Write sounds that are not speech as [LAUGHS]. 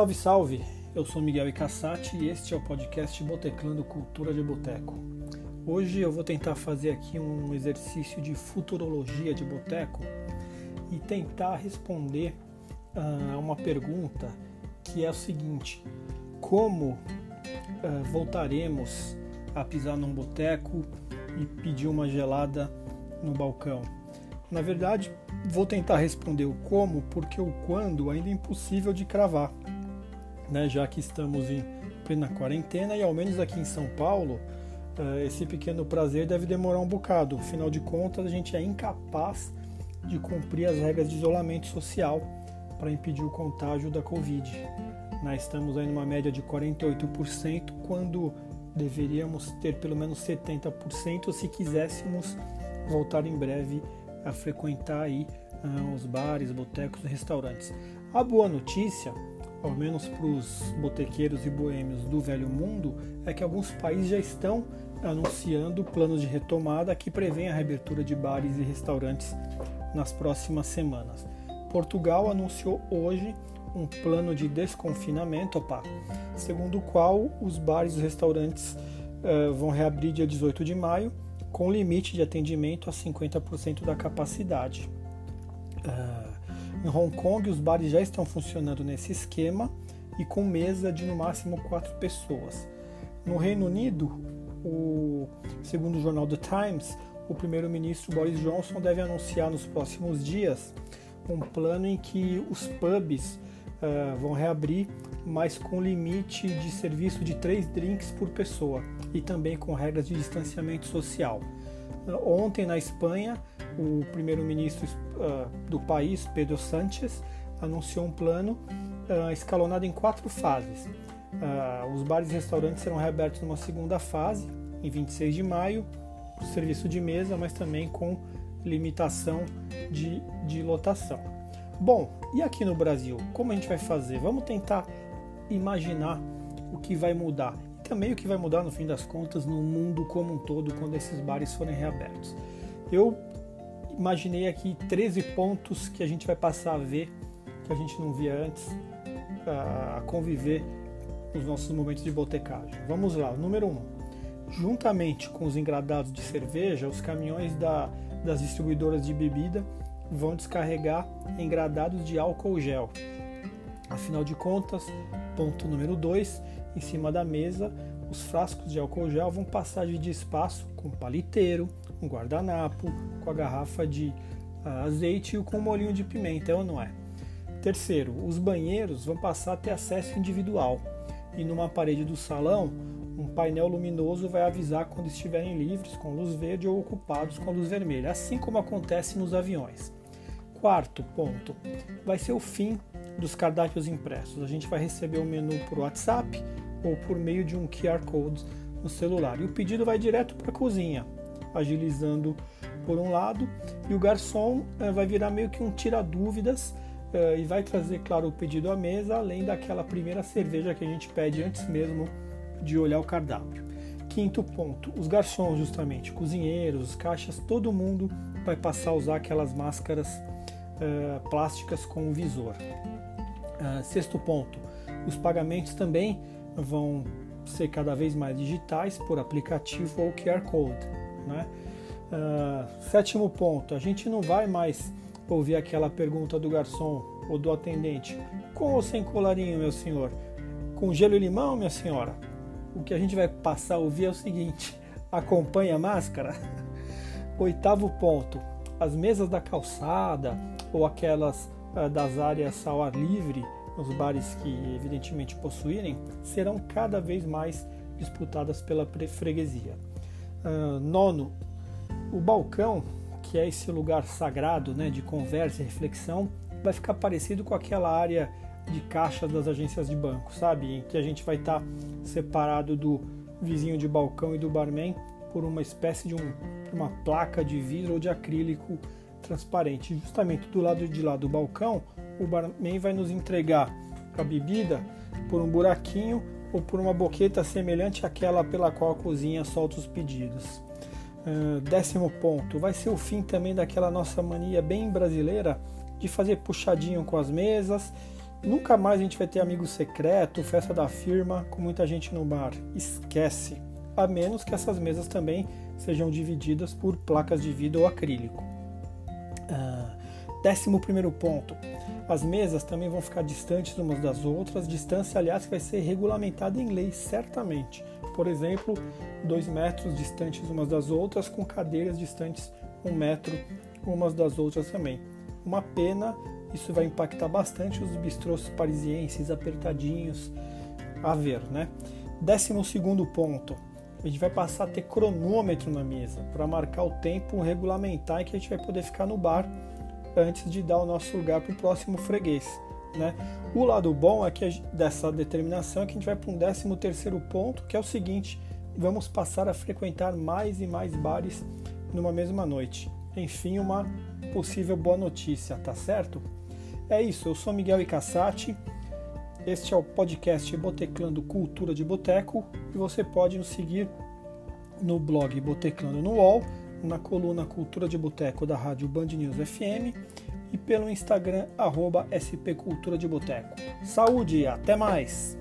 Salve, salve! Eu sou Miguel Icassati e este é o podcast Boteclando Cultura de Boteco. Hoje eu vou tentar fazer aqui um exercício de futurologia de boteco e tentar responder a uh, uma pergunta que é o seguinte: como uh, voltaremos a pisar num boteco e pedir uma gelada no balcão? Na verdade, vou tentar responder o como, porque o quando ainda é impossível de cravar, né? já que estamos em plena quarentena e ao menos aqui em São Paulo, uh, esse pequeno prazer deve demorar um bocado. Afinal de contas, a gente é incapaz de cumprir as regras de isolamento social para impedir o contágio da Covid. Nós estamos aí numa média de 48%, quando deveríamos ter pelo menos 70% se quiséssemos voltar em breve a frequentar aí uh, os bares, botecos e restaurantes. A boa notícia, ao menos para os botequeiros e boêmios do velho mundo, é que alguns países já estão anunciando planos de retomada que prevêem a reabertura de bares e restaurantes nas próximas semanas. Portugal anunciou hoje um plano de desconfinamento, opa, segundo o qual os bares e restaurantes uh, vão reabrir dia 18 de maio com limite de atendimento a 50% da capacidade. Uh, em Hong Kong, os bares já estão funcionando nesse esquema e com mesa de no máximo quatro pessoas. No Reino Unido, o, segundo o jornal The Times, o primeiro-ministro Boris Johnson deve anunciar nos próximos dias um plano em que os pubs uh, vão reabrir, mas com limite de serviço de três drinks por pessoa e também com regras de distanciamento social. Uh, ontem, na Espanha, o primeiro-ministro uh, do país, Pedro Sánchez, anunciou um plano escalonado em quatro fases. os bares e restaurantes serão reabertos numa segunda fase, em 26 de maio, o serviço de mesa, mas também com limitação de, de lotação. Bom, e aqui no Brasil, como a gente vai fazer? Vamos tentar imaginar o que vai mudar e também o que vai mudar no fim das contas no mundo como um todo quando esses bares forem reabertos. Eu imaginei aqui 13 pontos que a gente vai passar a ver que a gente não via antes, a conviver nos nossos momentos de botecagem. Vamos lá, número 1. Um, juntamente com os engradados de cerveja, os caminhões da, das distribuidoras de bebida vão descarregar engradados de álcool gel. Afinal de contas, ponto número 2, em cima da mesa, os frascos de álcool gel vão passar de espaço com paliteiro, um guardanapo, com a garrafa de uh, azeite e com o molhinho de pimenta, é ou não é? Terceiro, os banheiros vão passar a ter acesso individual e numa parede do salão, um painel luminoso vai avisar quando estiverem livres com luz verde ou ocupados com luz vermelha, assim como acontece nos aviões. Quarto ponto vai ser o fim dos cardápios impressos. A gente vai receber o menu por WhatsApp ou por meio de um QR Code no celular. E o pedido vai direto para a cozinha, agilizando por um lado, e o garçom eh, vai virar meio que um tira-dúvidas eh, e vai trazer, claro, o pedido à mesa, além daquela primeira cerveja que a gente pede antes mesmo de olhar o cardápio. Quinto ponto, os garçons, justamente, cozinheiros, caixas, todo mundo vai passar a usar aquelas máscaras uh, plásticas com visor. Uh, sexto ponto, os pagamentos também vão ser cada vez mais digitais por aplicativo ou QR Code. Né? Uh, sétimo ponto, a gente não vai mais ouvir aquela pergunta do garçom ou do atendente: com ou sem colarinho, meu senhor? Com gelo e limão, minha senhora? O que a gente vai passar a ouvir é o seguinte: [LAUGHS] acompanha a máscara? [LAUGHS] Oitavo ponto, as mesas da calçada ou aquelas uh, das áreas ao ar livre, nos bares que evidentemente possuírem, serão cada vez mais disputadas pela freguesia. Uh, nono, o balcão, que é esse lugar sagrado né, de conversa e reflexão, vai ficar parecido com aquela área de caixa das agências de banco, sabe? Em que a gente vai estar tá separado do vizinho de balcão e do barman por uma espécie de um, uma placa de vidro ou de acrílico transparente. Justamente do lado de lá do balcão, o barman vai nos entregar a bebida por um buraquinho ou por uma boqueta semelhante àquela pela qual a cozinha solta os pedidos. Uh, décimo ponto, vai ser o fim também daquela nossa mania bem brasileira de fazer puxadinho com as mesas Nunca mais a gente vai ter amigo secreto, festa da firma, com muita gente no bar. Esquece. A menos que essas mesas também sejam divididas por placas de vidro ou acrílico. Ah, décimo primeiro ponto. As mesas também vão ficar distantes umas das outras, distância, aliás, que vai ser regulamentada em lei, certamente. Por exemplo, dois metros distantes umas das outras, com cadeiras distantes um metro umas das outras também. Uma pena isso vai impactar bastante os bistrôs parisienses apertadinhos a ver, né? Décimo segundo ponto, a gente vai passar a ter cronômetro na mesa para marcar o tempo regulamentar que a gente vai poder ficar no bar antes de dar o nosso lugar para o próximo freguês. Né? O lado bom é que dessa determinação é que a gente vai para um décimo terceiro ponto, que é o seguinte: vamos passar a frequentar mais e mais bares numa mesma noite. Enfim, uma possível boa notícia, tá certo? É isso, eu sou Miguel Icassati, este é o podcast Boteclando Cultura de Boteco e você pode nos seguir no blog Boteclando no UOL, na coluna Cultura de Boteco da rádio Band News FM e pelo Instagram arroba Cultura de Boteco. Saúde, até mais!